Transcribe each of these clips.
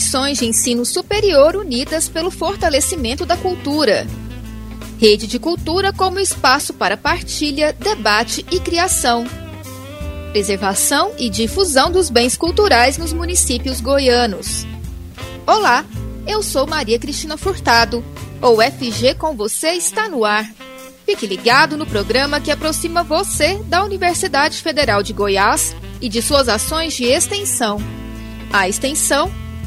instituições de ensino superior unidas pelo fortalecimento da cultura. Rede de cultura como espaço para partilha, debate e criação. Preservação e difusão dos bens culturais nos municípios goianos. Olá, eu sou Maria Cristina Furtado. O FG com você está no ar. Fique ligado no programa que aproxima você da Universidade Federal de Goiás e de suas ações de extensão. A extensão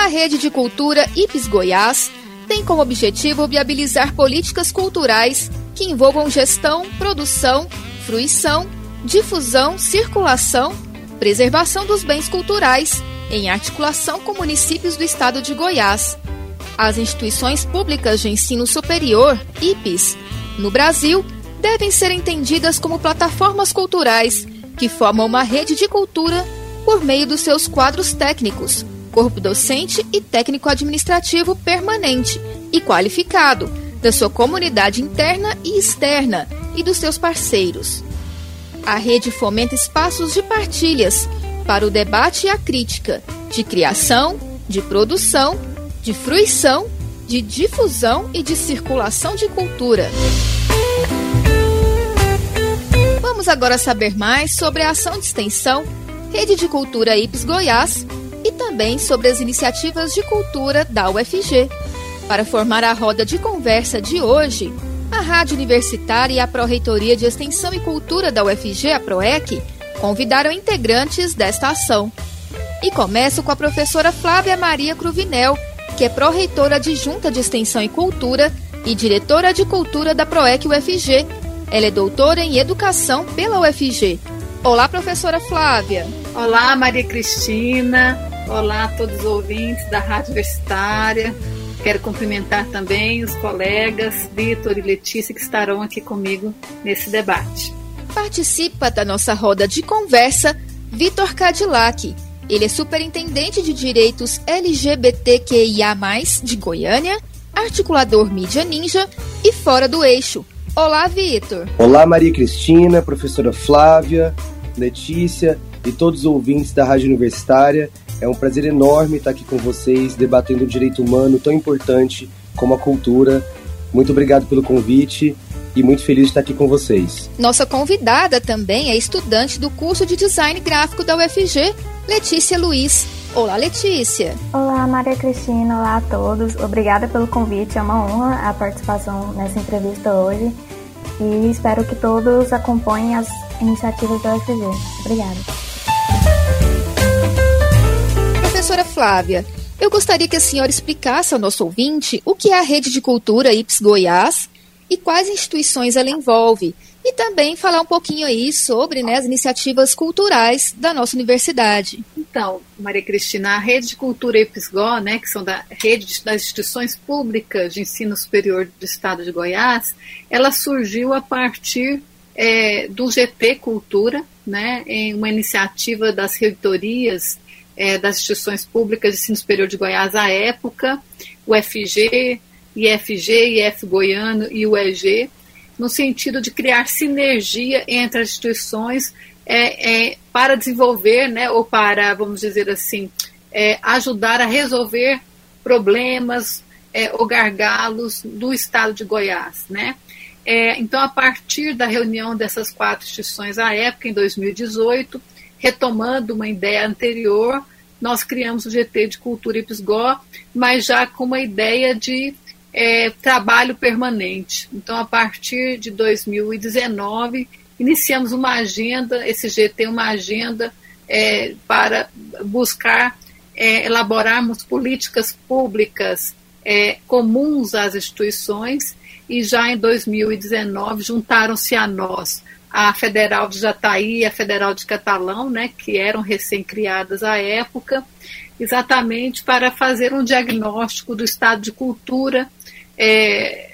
A Rede de Cultura IPES Goiás tem como objetivo viabilizar políticas culturais que envolvam gestão, produção, fruição, difusão, circulação, preservação dos bens culturais, em articulação com municípios do estado de Goiás. As instituições públicas de ensino superior, IPES, no Brasil, devem ser entendidas como plataformas culturais que formam uma rede de cultura por meio dos seus quadros técnicos, corpo docente e técnico administrativo permanente e qualificado, da sua comunidade interna e externa e dos seus parceiros. A rede fomenta espaços de partilhas para o debate e a crítica, de criação, de produção, de fruição, de difusão e de circulação de cultura. Vamos agora saber mais sobre a ação de extensão Rede de Cultura IPES Goiás e também sobre as iniciativas de cultura da UFG. Para formar a roda de conversa de hoje, a Rádio Universitária e a Pró-Reitoria de Extensão e Cultura da UFG, a PROEC, convidaram integrantes desta ação. E começo com a professora Flávia Maria Cruvinel, que é pró-reitora adjunta de Extensão e Cultura e diretora de Cultura da PROEC UFG. Ela é doutora em Educação pela UFG. Olá, professora Flávia. Olá, Maria Cristina. Olá a todos os ouvintes da Rádio Universitária. Quero cumprimentar também os colegas Vitor e Letícia que estarão aqui comigo nesse debate. Participa da nossa roda de conversa Vitor Cadillac. Ele é superintendente de direitos LGBTQIA, de Goiânia, articulador mídia ninja e fora do eixo. Olá, Vitor. Olá, Maria Cristina, professora Flávia, Letícia e todos os ouvintes da Rádio Universitária. É um prazer enorme estar aqui com vocês, debatendo um direito humano tão importante como a cultura. Muito obrigado pelo convite e muito feliz de estar aqui com vocês. Nossa convidada também é estudante do curso de Design Gráfico da UFG, Letícia Luiz. Olá, Letícia. Olá, Maria Cristina. Olá a todos. Obrigada pelo convite. É uma honra a participação nessa entrevista hoje e espero que todos acompanhem as iniciativas da UFG. Obrigada. Flávia, eu gostaria que a senhora explicasse ao nosso ouvinte o que é a Rede de Cultura IPS Goiás e quais instituições ela envolve, e também falar um pouquinho aí sobre né, as iniciativas culturais da nossa universidade. Então, Maria Cristina, a Rede de Cultura IPSGO, né, que são da rede das instituições públicas de ensino superior do estado de Goiás, ela surgiu a partir é, do GT Cultura, né, em uma iniciativa das reitorias é, das instituições públicas de ensino superior de Goiás à época, o FG, IFG, IF Goiano e o EG, no sentido de criar sinergia entre as instituições é, é, para desenvolver, né, ou para, vamos dizer assim, é, ajudar a resolver problemas é, ou gargalos do estado de Goiás. Né? É, então, a partir da reunião dessas quatro instituições à época, em 2018, retomando uma ideia anterior, nós criamos o GT de Cultura IPSGO, mas já com uma ideia de é, trabalho permanente. Então, a partir de 2019, iniciamos uma agenda, esse GT, uma agenda é, para buscar é, elaborarmos políticas públicas é, comuns às instituições e já em 2019 juntaram-se a nós a Federal de Jataí e a Federal de Catalão, né, que eram recém-criadas à época, exatamente para fazer um diagnóstico do estado de cultura é,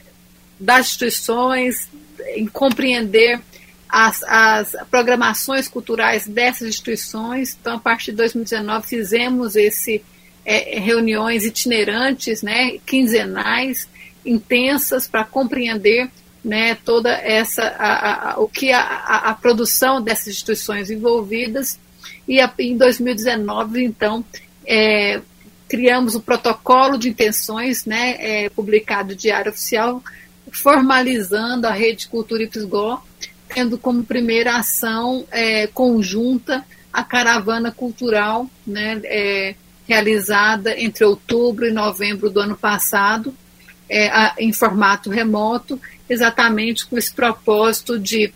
das instituições, em compreender as, as, programações culturais dessas instituições. Então, a partir de 2019, fizemos esse é, reuniões itinerantes, né, quinzenais, intensas, para compreender né, toda essa a, a, o que a, a, produção dessas instituições envolvidas. E em 2019 então é, criamos o protocolo de intenções né, é, publicado Diário Oficial formalizando a rede Cultura Pisgó tendo como primeira ação é, conjunta a caravana cultural né, é, realizada entre outubro e novembro do ano passado é, em formato remoto exatamente com esse propósito de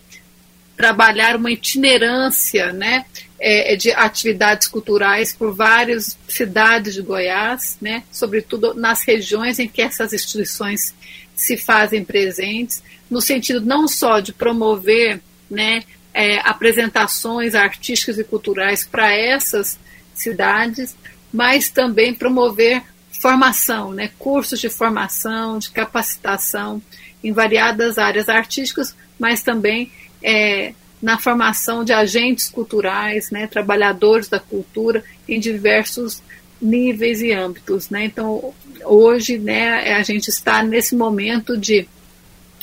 trabalhar uma itinerância né, é, de atividades culturais por várias cidades de Goiás, né, sobretudo nas regiões em que essas instituições se fazem presentes, no sentido não só de promover né, é, apresentações artísticas e culturais para essas cidades, mas também promover formação, né, cursos de formação, de capacitação em variadas áreas artísticas, mas também é, na formação de agentes culturais, né, trabalhadores da cultura em diversos níveis e âmbitos. Né? Então, hoje, né, a gente está nesse momento de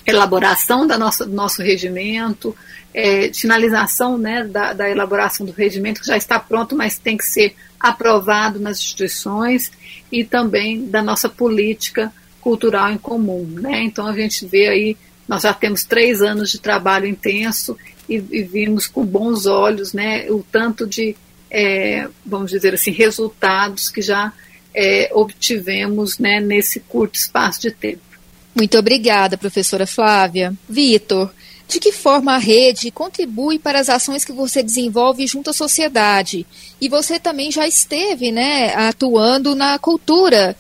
elaboração da nossa, do nosso regimento, é, finalização né, da, da elaboração do regimento, que já está pronto, mas tem que ser aprovado nas instituições, e também da nossa política cultural em comum. Né? Então a gente vê aí, nós já temos três anos de trabalho intenso e, e vimos com bons olhos né, o tanto de, é, vamos dizer assim, resultados que já é, obtivemos né, nesse curto espaço de tempo. Muito obrigada, professora Flávia. Vitor, de que forma a rede contribui para as ações que você desenvolve junto à sociedade? E você também já esteve né, atuando na cultura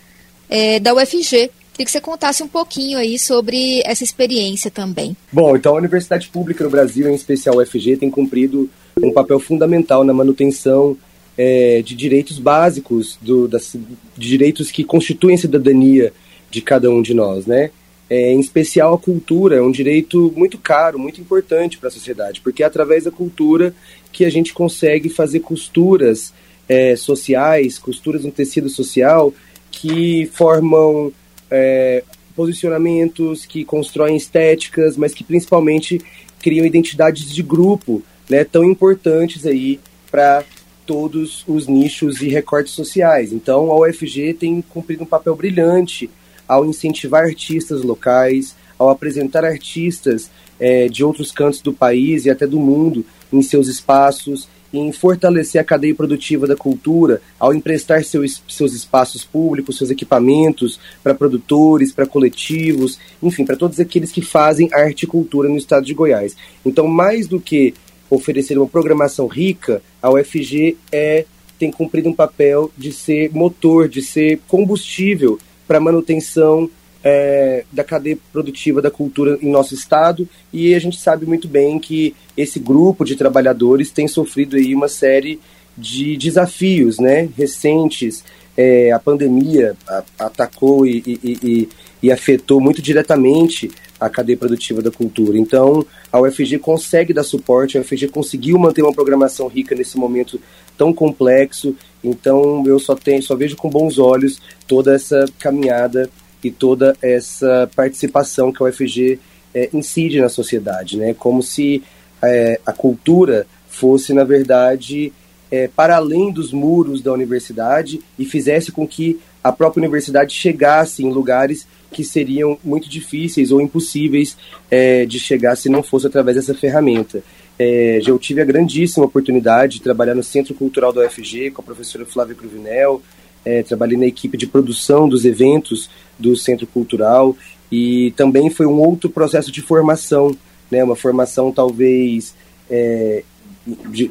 é, da UFG. Queria que você contasse um pouquinho aí sobre essa experiência também. Bom, então a Universidade Pública no Brasil, em especial a UFG, tem cumprido um papel fundamental na manutenção é, de direitos básicos, do, das, de direitos que constituem a cidadania de cada um de nós, né? É, em especial a cultura, é um direito muito caro, muito importante para a sociedade, porque é através da cultura que a gente consegue fazer costuras é, sociais, costuras no tecido social que formam é, posicionamentos, que constroem estéticas, mas que principalmente criam identidades de grupo, né, tão importantes aí para todos os nichos e recortes sociais. Então, a UFG tem cumprido um papel brilhante ao incentivar artistas locais, ao apresentar artistas é, de outros cantos do país e até do mundo em seus espaços em fortalecer a cadeia produtiva da cultura ao emprestar seus, seus espaços públicos, seus equipamentos para produtores, para coletivos, enfim, para todos aqueles que fazem arte e cultura no estado de Goiás. Então, mais do que oferecer uma programação rica, a UFG é, tem cumprido um papel de ser motor, de ser combustível para manutenção é, da cadeia produtiva da cultura em nosso estado e a gente sabe muito bem que esse grupo de trabalhadores tem sofrido aí uma série de desafios né, recentes. É, a pandemia atacou e, e, e, e, afetou muito diretamente a cadeia produtiva da cultura. Então, a UFG consegue dar suporte, a UFG conseguiu manter uma programação rica nesse momento tão complexo. Então, eu só tenho, só vejo com bons olhos toda essa caminhada e toda essa participação que a UFG é, incide na sociedade, né? Como se é, a cultura fosse, na verdade, é, para além dos muros da universidade e fizesse com que a própria universidade chegasse em lugares que seriam muito difíceis ou impossíveis é, de chegar se não fosse através dessa ferramenta. É, já eu tive a grandíssima oportunidade de trabalhar no Centro Cultural da UFG com a professora Flávia Cruvinel, é, trabalhei na equipe de produção dos eventos do Centro Cultural e também foi um outro processo de formação, né, uma formação talvez é,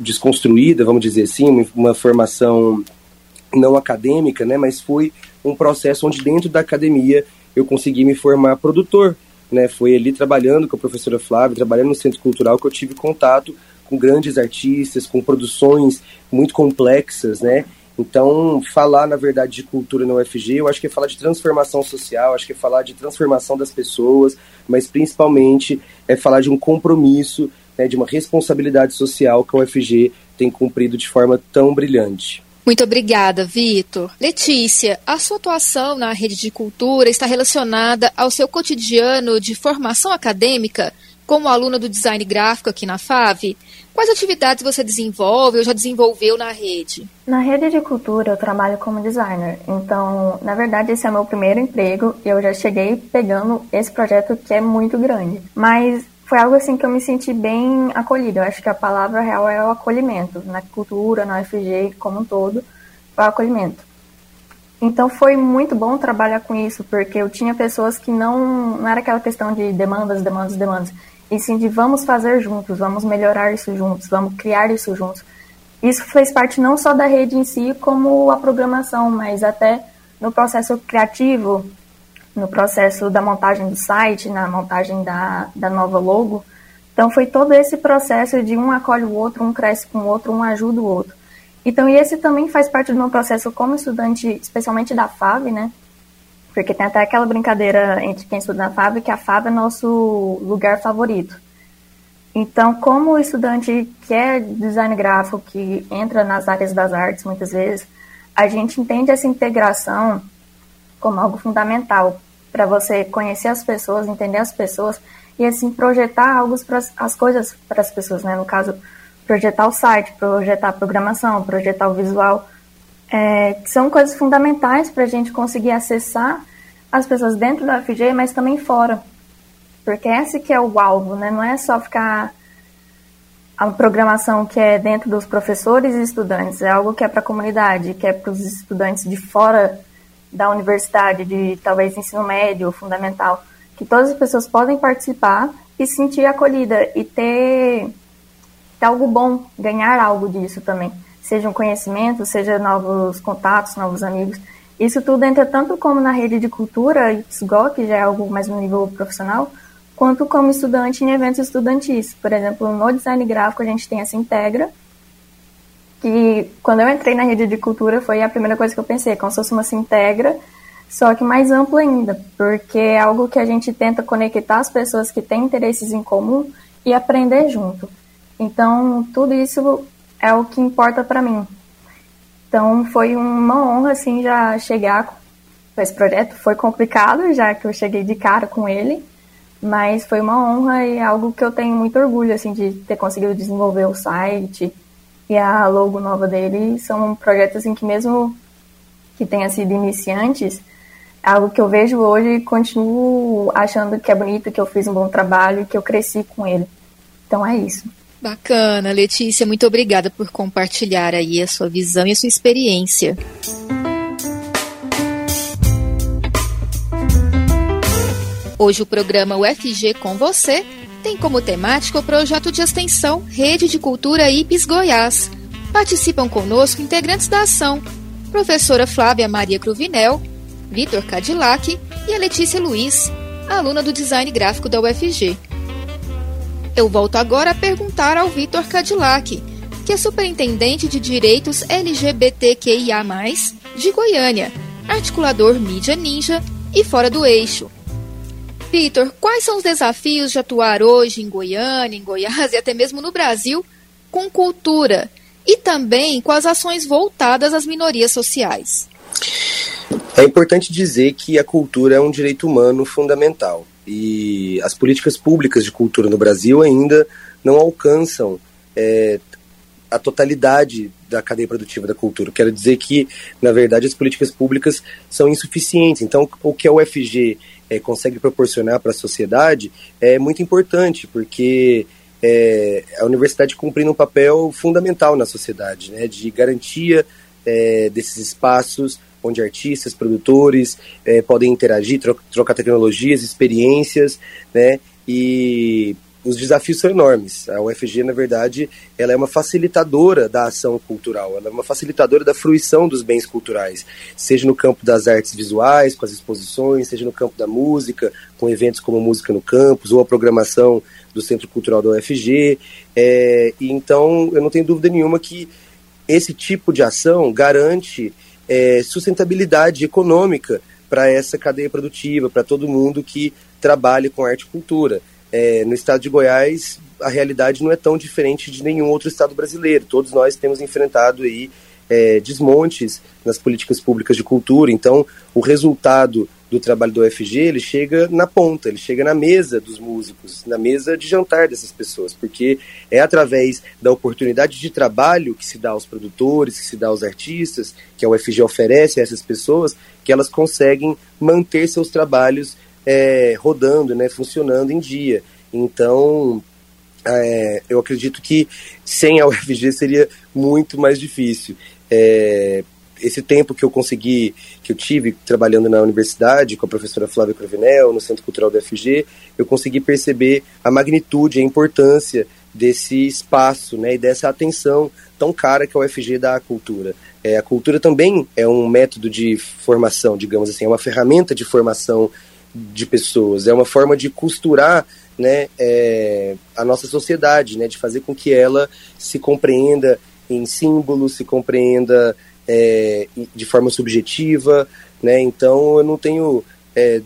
desconstruída, vamos dizer assim, uma formação não acadêmica, né, mas foi um processo onde dentro da academia eu consegui me formar produtor, né, foi ali trabalhando com a professora Flávia, trabalhando no Centro Cultural que eu tive contato com grandes artistas, com produções muito complexas, né, Então, falar, na verdade, de cultura na UFG, eu acho que é falar de transformação social, acho que é falar de transformação das pessoas, mas principalmente é falar de um compromisso, né, de uma responsabilidade social que a UFG tem cumprido de forma tão brilhante. Muito obrigada, Vitor. Letícia, a sua atuação na rede de cultura está relacionada ao seu cotidiano de formação acadêmica como aluna do design gráfico aqui na FAV? Quais atividades você desenvolve ou já desenvolveu na rede? Na rede de cultura eu trabalho como designer, então, na verdade, esse é meu primeiro emprego e eu já cheguei pegando esse projeto que é muito grande. Mas foi algo assim que eu me senti bem acolhida. Eu acho que a palavra real é o acolhimento. Na cultura, na UFG como um todo, o acolhimento. Então foi muito bom trabalhar com isso, porque eu tinha pessoas que não, não era aquela questão de demandas, demandas, demandas e sim de vamos fazer juntos, vamos melhorar isso juntos, vamos criar isso juntos. Isso fez parte não só da rede em si, como a programação, mas até no processo criativo, no processo da montagem do site, na montagem da, da nova logo. Então foi todo esse processo de um acolhe o outro, um cresce com o outro, um ajuda o outro. Então, e esse também faz parte do meu processo como estudante, especialmente da FAV, né? Porque tem até aquela brincadeira entre quem estuda na FAB que a FAB é nosso lugar favorito. Então, como estudante que é design gráfico, que entra nas áreas das artes muitas vezes, a gente entende essa integração como algo fundamental para você conhecer as pessoas, entender as pessoas e assim projetar algo para as coisas para as pessoas, né? No caso, projetar o site, projetar a programação, projetar o visual é, são coisas fundamentais para a gente conseguir acessar as pessoas dentro da FG, mas também fora. Porque esse que é o alvo, né? Não é só ficar a programação que é dentro dos professores e estudantes, é algo que é para a comunidade, que é para os estudantes de fora da universidade, de talvez ensino médio ou fundamental, que todas as pessoas podem participar e se sentir acolhida e ter, ter algo bom, ganhar algo disso também seja um conhecimento, seja novos contatos, novos amigos. Isso tudo entra tanto como na rede de cultura, IPSGO, que já é algo mais no nível profissional, quanto como estudante em eventos estudantis. Por exemplo, no design gráfico a gente tem essa Integra, que quando eu entrei na rede de cultura foi a primeira coisa que eu pensei, como se fosse uma Sintegra, só que mais ampla ainda, porque é algo que a gente tenta conectar as pessoas que têm interesses em comum e aprender junto. Então, tudo isso é o que importa para mim. Então foi uma honra assim já chegar com esse projeto. Foi complicado já que eu cheguei de cara com ele, mas foi uma honra e algo que eu tenho muito orgulho assim de ter conseguido desenvolver o site e a logo nova dele. São projetos assim que mesmo que tenha sido iniciantes, é algo que eu vejo hoje e continuo achando que é bonito, que eu fiz um bom trabalho, que eu cresci com ele. Então é isso. Bacana, Letícia, muito obrigada por compartilhar aí a sua visão e a sua experiência. Hoje o programa UFG com você tem como temática o projeto de extensão Rede de Cultura IPES Goiás. Participam conosco integrantes da ação, professora Flávia Maria Cruvinel, Vitor Cadillac e a Letícia Luiz, aluna do design gráfico da UFG. Eu volto agora a perguntar ao Vitor Cadillac, que é superintendente de direitos LGBTQIA, de Goiânia, articulador mídia ninja e fora do eixo. Vitor, quais são os desafios de atuar hoje em Goiânia, em Goiás e até mesmo no Brasil com cultura e também com as ações voltadas às minorias sociais? É importante dizer que a cultura é um direito humano fundamental e as políticas públicas de cultura no Brasil ainda não alcançam é, a totalidade da cadeia produtiva da cultura. Quero dizer que, na verdade, as políticas públicas são insuficientes. Então, o que a UFG é, consegue proporcionar para a sociedade é muito importante, porque é, a universidade cumprindo um papel fundamental na sociedade, né, de garantia é, desses espaços onde artistas, produtores é, podem interagir, tro trocar tecnologias, experiências, né? E os desafios são enormes. A UFG, na verdade, ela é uma facilitadora da ação cultural, ela é uma facilitadora da fruição dos bens culturais, seja no campo das artes visuais, com as exposições, seja no campo da música, com eventos como Música no Campus, ou a programação do Centro Cultural da UFG. É, então, eu não tenho dúvida nenhuma que esse tipo de ação garante é, sustentabilidade econômica para essa cadeia produtiva, para todo mundo que trabalha com arte e cultura. É, no estado de Goiás, a realidade não é tão diferente de nenhum outro estado brasileiro. Todos nós temos enfrentado aí é, desmontes nas políticas públicas de cultura. Então, o resultado do trabalho do UFG, ele chega na ponta, ele chega na mesa dos músicos, na mesa de jantar dessas pessoas, porque é através da oportunidade de trabalho que se dá aos produtores, que se dá aos artistas, que a UFG oferece a essas pessoas, que elas conseguem manter seus trabalhos é, rodando, né, funcionando em dia. Então, é, eu acredito que sem a UFG seria muito mais difícil. É, esse tempo que eu consegui, que eu tive trabalhando na universidade com a professora Flávia Crovinel, no Centro Cultural do FG, eu consegui perceber a magnitude, a importância desse espaço né, e dessa atenção tão cara que a UFG dá à cultura. É, a cultura também é um método de formação, digamos assim, é uma ferramenta de formação de pessoas, é uma forma de costurar né, é, a nossa sociedade, né, de fazer com que ela se compreenda em símbolos, se compreenda é, de forma subjetiva, né? Então eu não tenho é,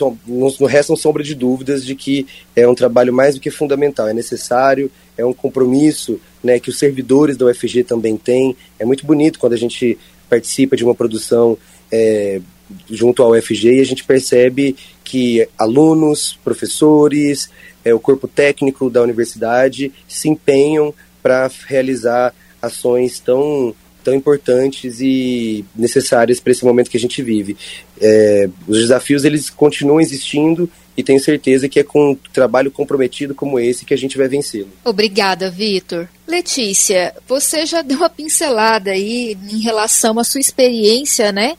não, não restam sombra de dúvidas de que é um trabalho mais do que fundamental, é necessário, é um compromisso, né? Que os servidores da UFG também têm. É muito bonito quando a gente participa de uma produção é, junto ao UFG e a gente percebe que alunos, professores, é, o corpo técnico da universidade se empenham para realizar ações tão tão importantes e necessárias para esse momento que a gente vive. É, os desafios eles continuam existindo e tenho certeza que é com um trabalho comprometido como esse que a gente vai vencê-lo. Obrigada, Vitor. Letícia, você já deu uma pincelada aí em relação à sua experiência, né?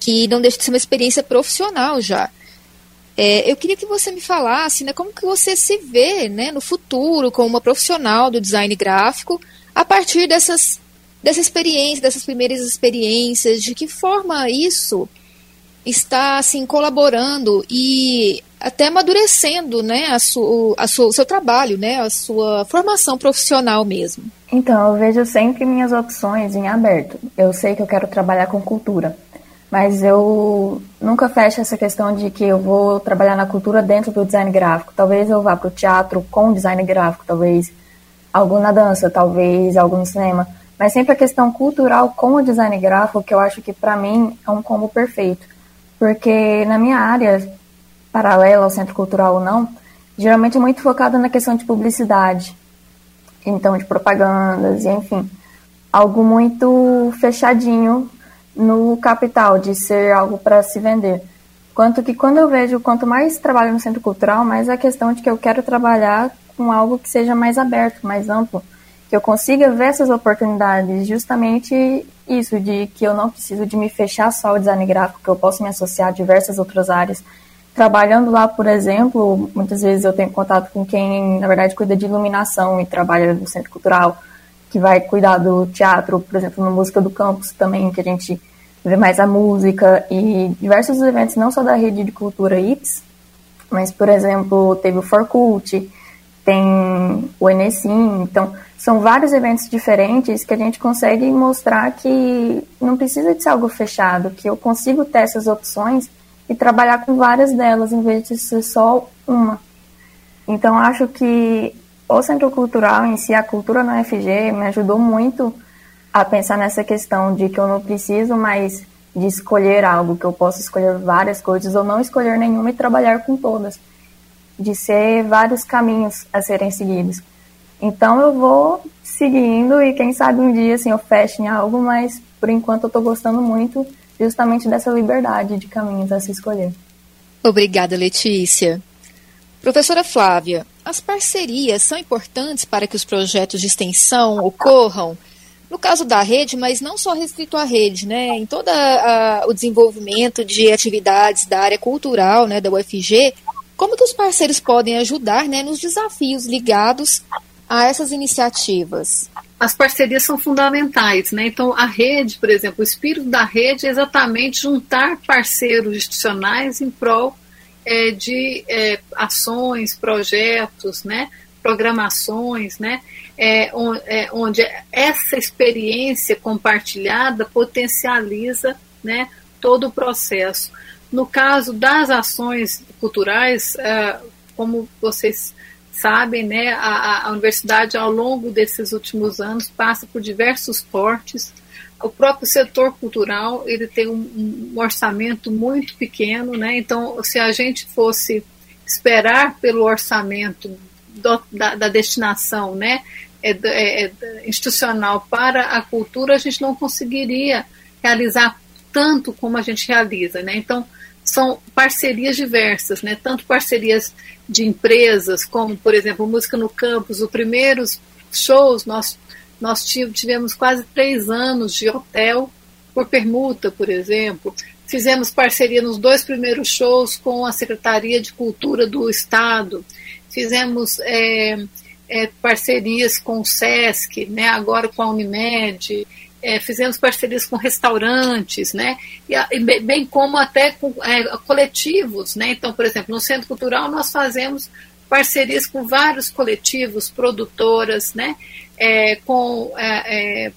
Que não deixa de ser uma experiência profissional já. É, eu queria que você me falasse, né, como que você se vê, né, no futuro como uma profissional do design gráfico a partir dessas dessa experiência, dessas primeiras experiências, de que forma isso está assim colaborando e até amadurecendo, né, a sua, a o seu trabalho, né, a sua formação profissional mesmo. Então, eu vejo sempre minhas opções em aberto. Eu sei que eu quero trabalhar com cultura, mas eu nunca fecho essa questão de que eu vou trabalhar na cultura dentro do design gráfico. Talvez eu vá para o teatro com design gráfico, talvez algo na dança, talvez algo no cinema mas sempre a questão cultural com o design gráfico, que eu acho que para mim é um combo perfeito. Porque na minha área, paralela ao centro cultural ou não, geralmente é muito focada na questão de publicidade, então de propagandas, e enfim, algo muito fechadinho no capital, de ser algo para se vender. Quanto que quando eu vejo, quanto mais trabalho no centro cultural, mais a questão de que eu quero trabalhar com algo que seja mais aberto, mais amplo que eu consiga ver essas oportunidades, justamente isso, de que eu não preciso de me fechar só ao design gráfico, que eu posso me associar a diversas outras áreas. Trabalhando lá, por exemplo, muitas vezes eu tenho contato com quem, na verdade, cuida de iluminação e trabalha no centro cultural, que vai cuidar do teatro, por exemplo, no Música do Campus também, que a gente vê mais a música e diversos eventos, não só da rede de cultura IPS, mas, por exemplo, teve o Forcult, tem o Enesim, então são vários eventos diferentes que a gente consegue mostrar que não precisa de ser algo fechado, que eu consigo ter essas opções e trabalhar com várias delas em vez de ser só uma. Então acho que o Centro Cultural em si, a cultura na UFG, me ajudou muito a pensar nessa questão de que eu não preciso mais de escolher algo, que eu posso escolher várias coisas ou não escolher nenhuma e trabalhar com todas, de ser vários caminhos a serem seguidos. Então eu vou seguindo e quem sabe um dia assim eu feche em algo, mas por enquanto eu estou gostando muito justamente dessa liberdade de caminhos a se escolher. Obrigada, Letícia. Professora Flávia, as parcerias são importantes para que os projetos de extensão ocorram? No caso da rede, mas não só restrito à rede, né? Em todo o desenvolvimento de atividades da área cultural, né, da UFG, como que os parceiros podem ajudar, né, nos desafios ligados a essas iniciativas? As parcerias são fundamentais, né? Então, a rede, por exemplo, o espírito da rede é exatamente juntar parceiros institucionais em prol é, de é, ações, projetos, né? programações, né? É, é, onde essa experiência compartilhada potencializa né, todo o processo. No caso das ações culturais, é, como vocês sabem, né, a, a, universidade, ao longo desses últimos anos, passa por diversos cortes. O próprio setor cultural ele tem um, um orçamento muito pequeno, né? então, se a gente fosse esperar pelo orçamento do, da, da, destinação né, é, é, é, institucional para a cultura, a gente não conseguiria realizar tanto como a gente realiza. Né? Então, são parcerias diversas, né? tanto parcerias de empresas, como, por exemplo, Música no Campus, os primeiros shows, nós, nós tivemos quase três anos de hotel por permuta, por exemplo. Fizemos parceria nos dois primeiros shows com a Secretaria de Cultura do Estado. Fizemos é, é, parcerias com o SESC, né, agora com a Unimed é, fizemos parcerias com restaurantes, né, e, bem como até com é, coletivos, né, então, por exemplo, no Centro Cultural nós fazemos parcerias com vários coletivos, produtoras, né, é, com, é, é,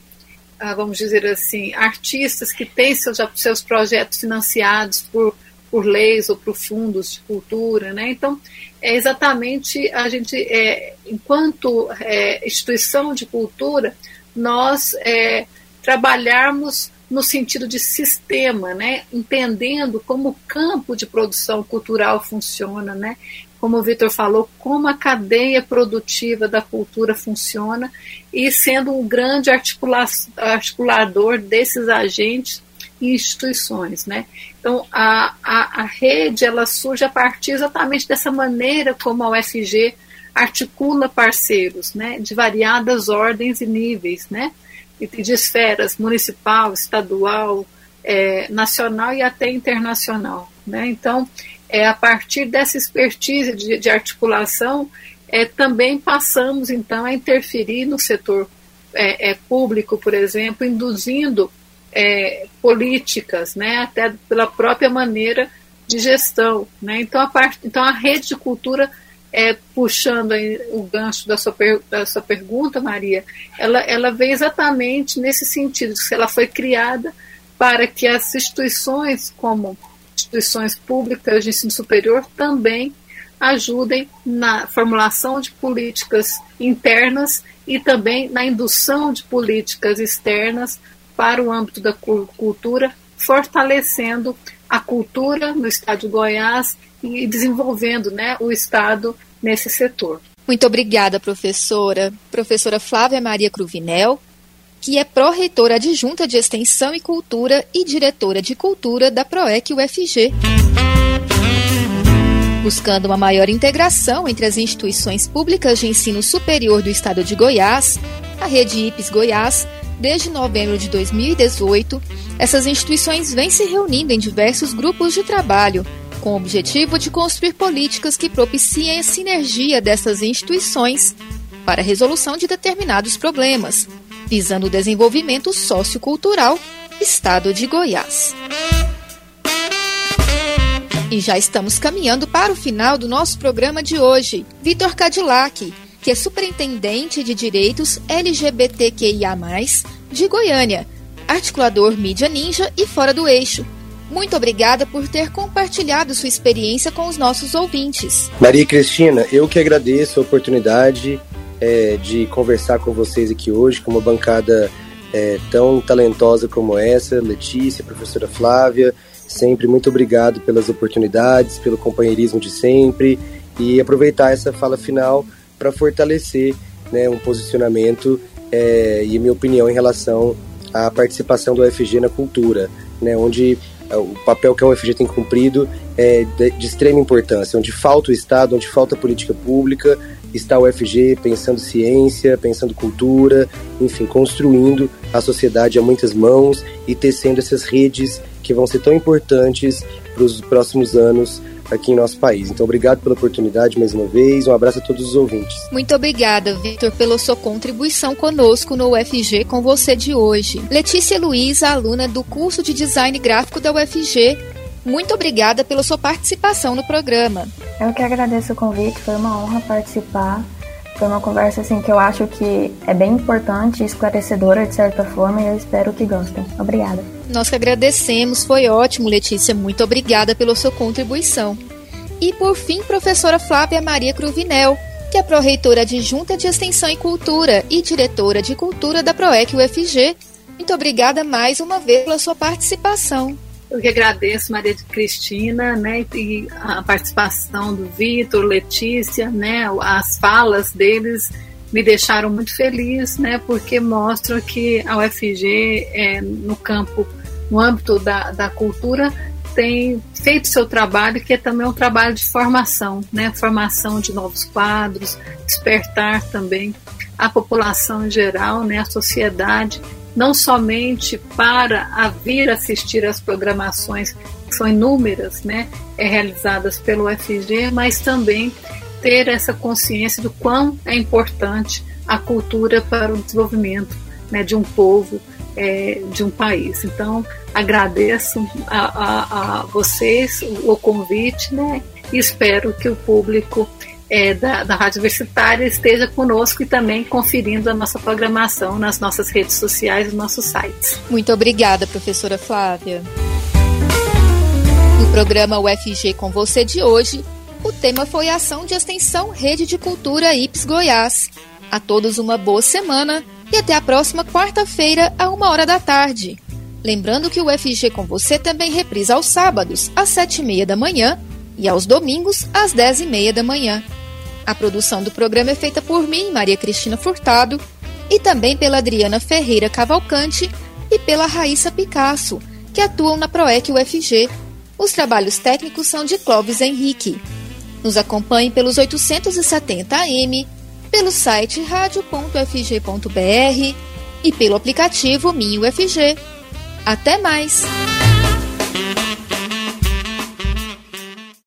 ah, vamos dizer assim, artistas que têm seus, seus projetos financiados por, por leis ou por fundos de cultura, né, então, é exatamente a gente, é, enquanto é, instituição de cultura, nós é, trabalharmos no sentido de sistema, né? entendendo como o campo de produção cultural funciona, né? como o Vitor falou, como a cadeia produtiva da cultura funciona e sendo um grande articula articulador desses agentes e instituições. Né? Então, a, a, a rede ela surge a partir exatamente dessa maneira como a UFG articula parceiros né? de variadas ordens e níveis, né? De esferas municipal, estadual, é, nacional e até internacional. Né? Então, é, a partir dessa expertise de, de articulação, é, também passamos então a interferir no setor é, é público, por exemplo, induzindo é, políticas, né, até pela própria maneira de gestão. Né? Então, a então, a rede de cultura é, puxando o gancho da sua, da sua pergunta, Maria, ela, ela vem exatamente nesse sentido, que ela foi criada para que as instituições, como instituições públicas de ensino superior, também ajudem na formulação de políticas internas e também na indução de políticas externas para o âmbito da cultura, fortalecendo a cultura no estado de Goiás e desenvolvendo né, o Estado nesse setor. Muito obrigada, professora. Professora Flávia Maria Cruvinel, que é pró-reitora adjunta de Extensão e Cultura e diretora de Cultura da PROEC UFG. Buscando uma maior integração entre as instituições públicas de ensino superior do estado de Goiás, a Rede IPES Goiás, desde novembro de 2018, essas instituições vêm se reunindo em diversos grupos de trabalho com o objetivo de construir políticas que propiciem a sinergia dessas instituições para a resolução de determinados problemas, visando o desenvolvimento sociocultural do estado de Goiás. E já estamos caminhando para o final do nosso programa de hoje. Vitor Cadillac, que é superintendente de direitos LGBTQIA, de Goiânia, articulador mídia ninja e fora do eixo, muito obrigada por ter compartilhado sua experiência com os nossos ouvintes. Maria Cristina, eu que agradeço a oportunidade é, de conversar com vocês aqui hoje, com uma bancada é, tão talentosa como essa, Letícia, professora Flávia. Sempre muito obrigado pelas oportunidades, pelo companheirismo de sempre e aproveitar essa fala final para fortalecer né, um posicionamento é, e minha opinião em relação à participação do UFG na cultura, né, onde o papel que a UFG tem cumprido é de, de, extrema importância. Onde falta o Estado, onde falta política pública, está o UFG pensando ciência, pensando cultura, enfim, construindo a sociedade a muitas mãos e tecendo essas redes que vão ser tão importantes para os próximos anos aqui em nosso país. Então, obrigado pela oportunidade mais uma vez. Um abraço a todos os ouvintes. Muito obrigada, Vitor, pela sua contribuição conosco no UFG com você de hoje. Letícia Luiza, aluna do curso de Design Gráfico da UFG. Muito obrigada pela sua participação no programa. Eu que agradeço o convite, foi uma honra participar. Foi uma conversa assim que eu acho que é bem importante, esclarecedora de certa forma, e eu espero que gostem. Obrigada. Nós que agradecemos, foi ótimo, Letícia. Muito obrigada pela sua contribuição. E por fim, professora Flávia Maria Cruvinel, que é pró-reitora adjunta de Extensão e Cultura e diretora de Cultura da PROEC UFG. Muito obrigada mais uma vez pela sua participação. Eu que agradeço, Maria de Cristina, né, e a participação do Vitor, Letícia, né, as falas deles me deixaram muito feliz, né, porque mostram que a UFG, é, no campo, no âmbito da, da cultura, tem feito seu trabalho, que é também um trabalho de formação, né, formação de novos quadros, despertar também a população em geral, né, a sociedade não somente para a vir assistir às programações que são inúmeras, né, é, realizadas pelo UFG, mas também ter essa consciência do quão é importante a cultura para o desenvolvimento né, de um povo, é, de um país. Então, agradeço a, a, a vocês o, convite né, e espero que o público é, da, da Rádio Universitária esteja conosco e também conferindo a nossa programação nas nossas redes sociais e nossos sites. Muito obrigada, professora Flávia. No programa UFG com você de hoje, o tema foi Ação de Extensão Rede de Cultura IPS Goiás. A todos uma boa semana e até a próxima quarta-feira, a uma hora da tarde. Lembrando que o UFG com você também reprisa aos sábados, às sete e meia da manhã e aos domingos, às dez e meia da manhã. A produção do programa é feita por mim, Maria Cristina Furtado, e também pela Adriana Ferreira Cavalcante e pela Raíssa Picasso, que atuam na PROEC UFG. Os trabalhos técnicos são de Clóvis Henrique. Nos acompanhe pelos 870 AM, pelo site radio.fg.br e pelo aplicativo MinUFG. Até mais!